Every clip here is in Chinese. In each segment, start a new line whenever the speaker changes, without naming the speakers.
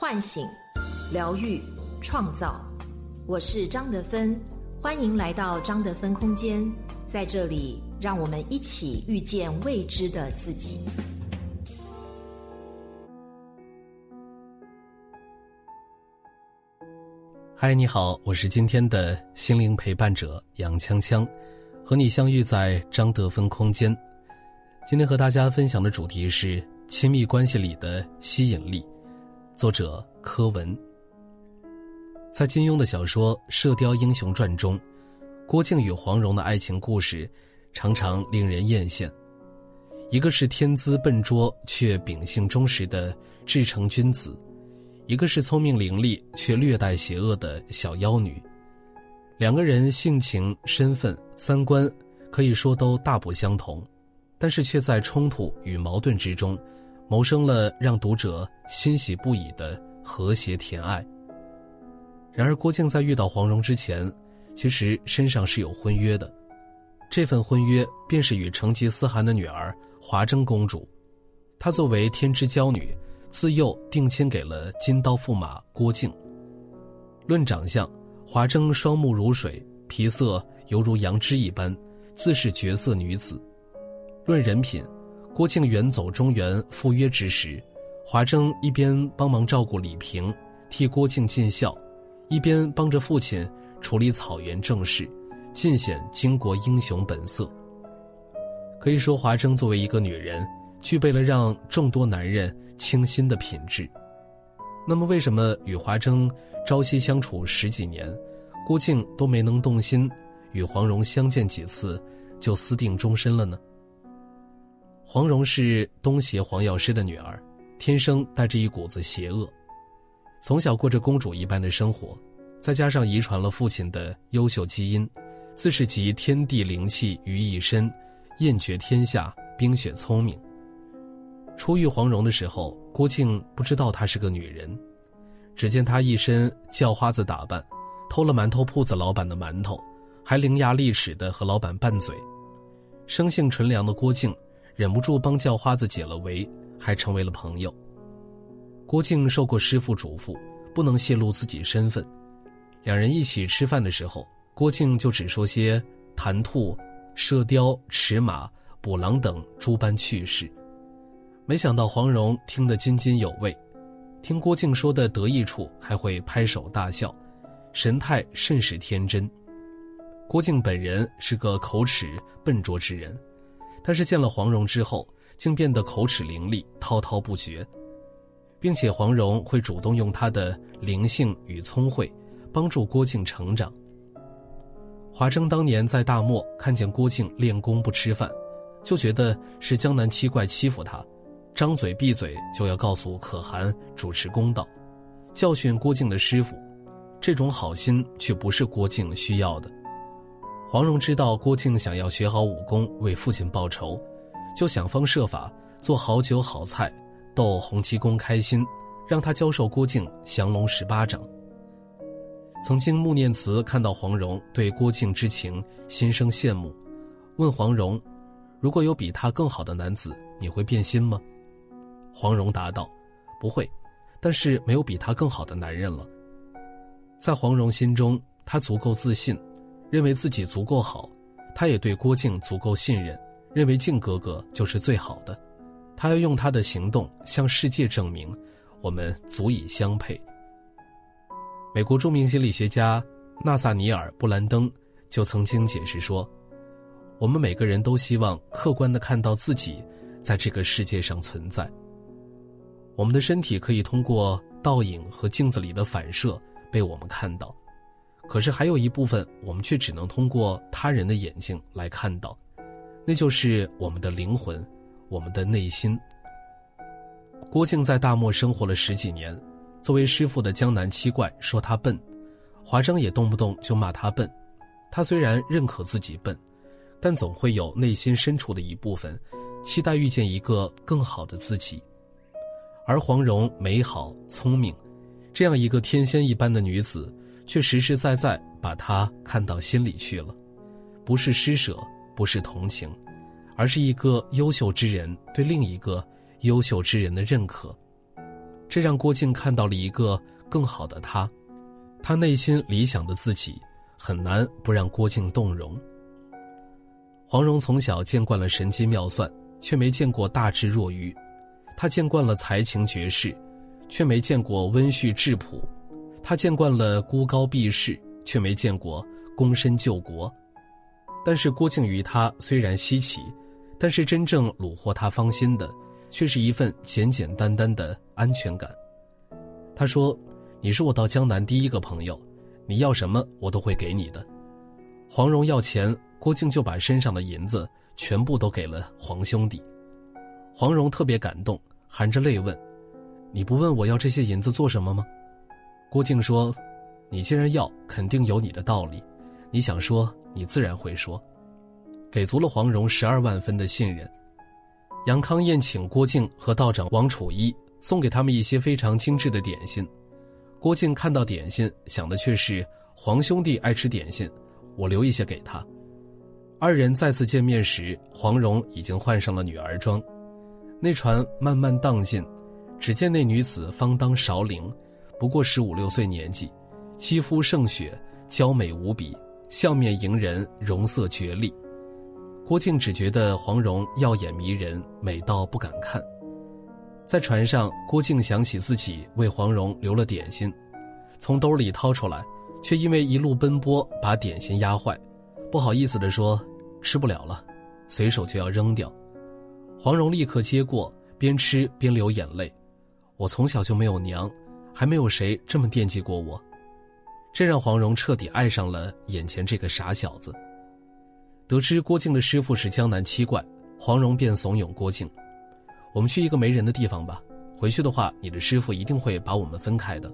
唤醒、疗愈、创造。我是张德芬，欢迎来到张德芬空间，在这里，让我们一起遇见未知的自己。
嗨，你好，我是今天的心灵陪伴者杨锵锵，和你相遇在张德芬空间。今天和大家分享的主题是亲密关系里的吸引力。作者柯文，在金庸的小说《射雕英雄传》中，郭靖与黄蓉的爱情故事常常令人艳羡。一个是天资笨拙却秉性忠实的至诚君子，一个是聪明伶俐却略带邪恶的小妖女。两个人性情、身份、三观可以说都大不相同，但是却在冲突与矛盾之中。谋生了让读者欣喜不已的和谐甜爱。然而，郭靖在遇到黄蓉之前，其实身上是有婚约的，这份婚约便是与成吉思汗的女儿华筝公主。她作为天之娇女，自幼定亲给了金刀驸马郭靖。论长相，华筝双目如水，皮色犹如羊脂一般，自是绝色女子。论人品。郭靖远走中原赴约之时，华筝一边帮忙照顾李平，替郭靖尽孝，一边帮着父亲处理草原政事，尽显巾帼英雄本色。可以说，华筝作为一个女人，具备了让众多男人倾心的品质。那么，为什么与华筝朝夕相处十几年，郭靖都没能动心，与黄蓉相见几次就私定终身了呢？黄蓉是东邪黄药师的女儿，天生带着一股子邪恶，从小过着公主一般的生活，再加上遗传了父亲的优秀基因，自是集天地灵气于一身，艳绝天下，冰雪聪明。初遇黄蓉的时候，郭靖不知道她是个女人，只见她一身叫花子打扮，偷了馒头铺子老板的馒头，还伶牙俐齿的和老板拌嘴，生性纯良的郭靖。忍不住帮叫花子解了围，还成为了朋友。郭靖受过师傅嘱咐，不能泄露自己身份。两人一起吃饭的时候，郭靖就只说些弹兔、射雕、驰马、捕狼等诸般趣事。没想到黄蓉听得津津有味，听郭靖说的得意处，还会拍手大笑，神态甚是天真。郭靖本人是个口齿笨拙之人。但是见了黄蓉之后，竟变得口齿伶俐、滔滔不绝，并且黄蓉会主动用她的灵性与聪慧，帮助郭靖成长。华筝当年在大漠看见郭靖练功不吃饭，就觉得是江南七怪欺负他，张嘴闭嘴就要告诉可汗主持公道，教训郭靖的师傅。这种好心却不是郭靖需要的。黄蓉知道郭靖想要学好武功为父亲报仇，就想方设法做好酒好菜，逗洪七公开心，让他教授郭靖降龙十八掌。曾经穆念慈看到黄蓉对郭靖之情，心生羡慕，问黄蓉：“如果有比他更好的男子，你会变心吗？”黄蓉答道：“不会，但是没有比他更好的男人了。”在黄蓉心中，他足够自信。认为自己足够好，他也对郭靖足够信任，认为靖哥哥就是最好的，他要用他的行动向世界证明，我们足以相配。美国著名心理学家纳萨尼尔·布兰登就曾经解释说：“我们每个人都希望客观的看到自己在这个世界上存在。我们的身体可以通过倒影和镜子里的反射被我们看到。”可是还有一部分，我们却只能通过他人的眼睛来看到，那就是我们的灵魂，我们的内心。郭靖在大漠生活了十几年，作为师傅的江南七怪说他笨，华筝也动不动就骂他笨。他虽然认可自己笨，但总会有内心深处的一部分，期待遇见一个更好的自己。而黄蓉美好聪明，这样一个天仙一般的女子。却实实在在把他看到心里去了，不是施舍，不是同情，而是一个优秀之人对另一个优秀之人的认可。这让郭靖看到了一个更好的他，他内心理想的自己，很难不让郭靖动容。黄蓉从小见惯了神机妙算，却没见过大智若愚；她见惯了才情绝世，却没见过温煦质朴；他见惯了孤高避世，却没见过躬身救国。但是郭靖与他虽然稀奇，但是真正虏获他芳心的。却是一份简简单单的安全感。他说：“你是我到江南第一个朋友，你要什么我都会给你的。”黄蓉要钱，郭靖就把身上的银子全部都给了黄兄弟。黄蓉特别感动，含着泪问：“你不问我要这些银子做什么吗？”郭靖说：“你既然要，肯定有你的道理。你想说，你自然会说。”给足了黄蓉十二万分的信任。杨康宴请郭靖和道长王楚一，送给他们一些非常精致的点心。郭靖看到点心，想的却是黄兄弟爱吃点心，我留一些给他。二人再次见面时，黄蓉已经换上了女儿装。那船慢慢荡进，只见那女子方当韶龄，不过十五六岁年纪，肌肤胜雪，娇美无比，笑面迎人，容色绝丽。郭靖只觉得黄蓉耀眼迷人，美到不敢看。在船上，郭靖想起自己为黄蓉留了点心，从兜里掏出来，却因为一路奔波把点心压坏，不好意思地说：“吃不了了。”随手就要扔掉。黄蓉立刻接过，边吃边流眼泪：“我从小就没有娘，还没有谁这么惦记过我。”这让黄蓉彻底爱上了眼前这个傻小子。得知郭靖的师傅是江南七怪，黄蓉便怂恿郭靖：“我们去一个没人的地方吧。回去的话，你的师傅一定会把我们分开的。”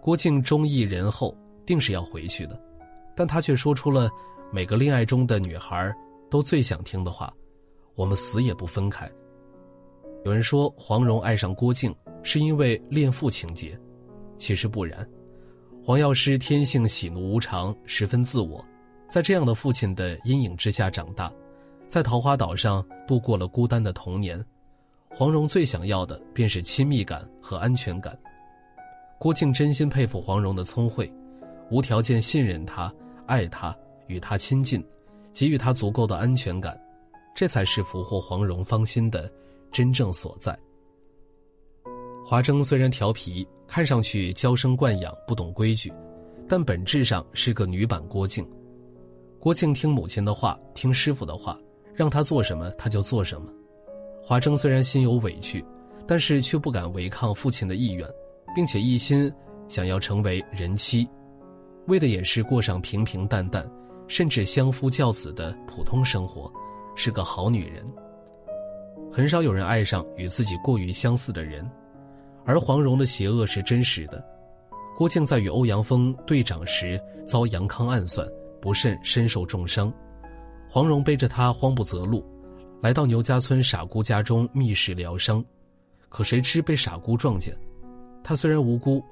郭靖忠义仁厚，定是要回去的，但他却说出了每个恋爱中的女孩都最想听的话：“我们死也不分开。”有人说黄蓉爱上郭靖是因为恋父情节，其实不然。黄药师天性喜怒无常，十分自我。在这样的父亲的阴影之下长大，在桃花岛上度过了孤单的童年。黄蓉最想要的便是亲密感和安全感。郭靖真心佩服黄蓉的聪慧，无条件信任她、爱她、与她亲近，给予她足够的安全感，这才是俘获黄蓉芳心的真正所在。华筝虽然调皮，看上去娇生惯养、不懂规矩，但本质上是个女版郭靖。郭靖听母亲的话，听师傅的话，让他做什么他就做什么。华筝虽然心有委屈，但是却不敢违抗父亲的意愿，并且一心想要成为人妻，为的也是过上平平淡淡，甚至相夫教子的普通生活，是个好女人。很少有人爱上与自己过于相似的人，而黄蓉的邪恶是真实的。郭靖在与欧阳锋对掌时遭杨康暗算。不慎身受重伤，黄蓉背着他慌不择路，来到牛家村傻姑家中觅食疗伤，可谁知被傻姑撞见。他虽然无辜，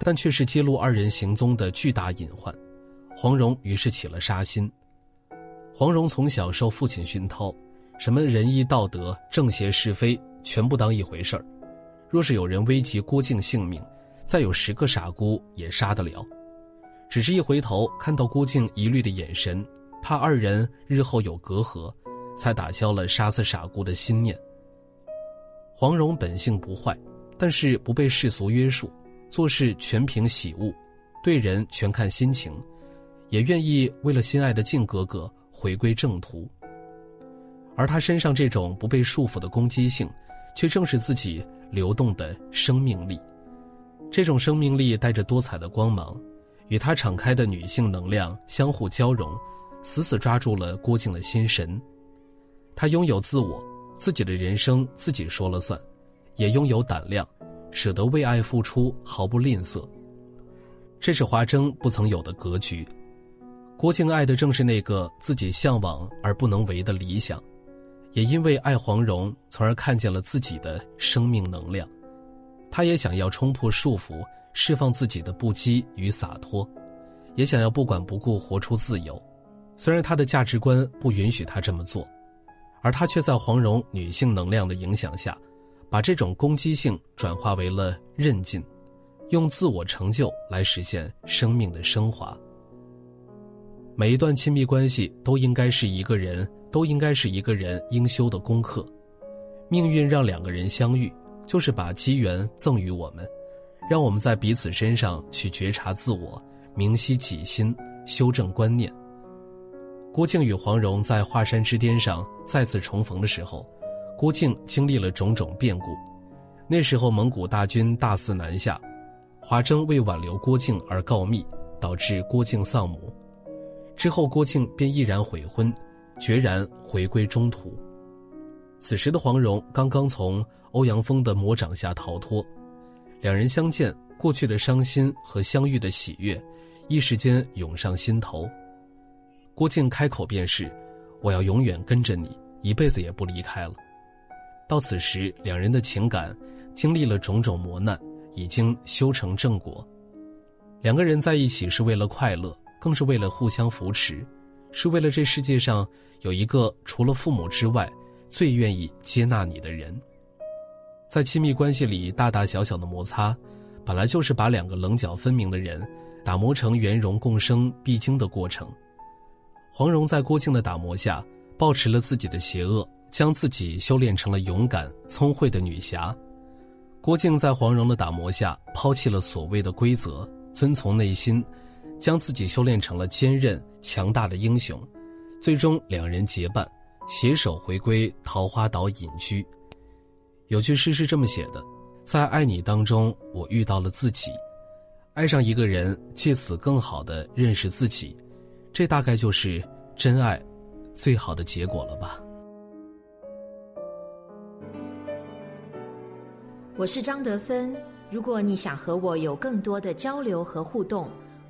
但却是揭露二人行踪的巨大隐患。黄蓉于是起了杀心。黄蓉从小受父亲熏陶，什么仁义道德、正邪是非，全不当一回事儿。若是有人危及郭靖性命，再有十个傻姑也杀得了。只是一回头看到郭靖疑虑的眼神，怕二人日后有隔阂，才打消了杀死傻姑的心念。黄蓉本性不坏，但是不被世俗约束，做事全凭喜恶，对人全看心情，也愿意为了心爱的靖哥哥回归正途。而他身上这种不被束缚的攻击性，却正是自己流动的生命力。这种生命力带着多彩的光芒。与他敞开的女性能量相互交融，死死抓住了郭靖的心神。她拥有自我，自己的人生自己说了算，也拥有胆量，舍得为爱付出，毫不吝啬。这是华筝不曾有的格局。郭靖爱的正是那个自己向往而不能为的理想，也因为爱黄蓉，从而看见了自己的生命能量。他也想要冲破束缚。释放自己的不羁与洒脱，也想要不管不顾活出自由。虽然他的价值观不允许他这么做，而他却在黄蓉女性能量的影响下，把这种攻击性转化为了韧劲，用自我成就来实现生命的升华。每一段亲密关系都应该是一个人，都应该是一个人应修的功课。命运让两个人相遇，就是把机缘赠予我们，让我们在彼此身上去觉察自我，明晰己心，修正观念。郭靖与黄蓉在华山之巅上再次重逢的时候，郭靖经历了种种变故。那时候蒙古大军大肆南下，华筝为挽留郭靖而告密，导致郭靖丧母。之后，郭靖便毅然悔婚，决然回归中途。此时的黄蓉刚刚从欧阳锋的魔掌下逃脱，两人相见，过去的伤心和相遇的喜悦，一时间涌上心头。郭靖开口便是：“我要永远跟着你，一辈子也不离开了。”到此时，两人的情感经历了种种磨难，已经修成正果。两个人在一起是为了快乐。更是为了互相扶持，是为了这世界上有一个除了父母之外最愿意接纳你的人。在亲密关系里，大大小小的摩擦，本来就是把两个棱角分明的人打磨成圆融共生必经的过程。黄蓉在郭靖的打磨下，保持了自己的邪恶，将自己修炼成了勇敢聪慧的女侠。郭靖在黄蓉的打磨下，抛弃了所谓的规则，遵从内心。将自己修炼成了坚韧强大的英雄，最终两人结伴，携手回归桃花岛隐居。有句诗是这么写的：“在爱你当中，我遇到了自己，爱上一个人，借此更好的认识自己，这大概就是真爱最好的结果了吧。”
我是张德芬，如果你想和我有更多的交流和互动。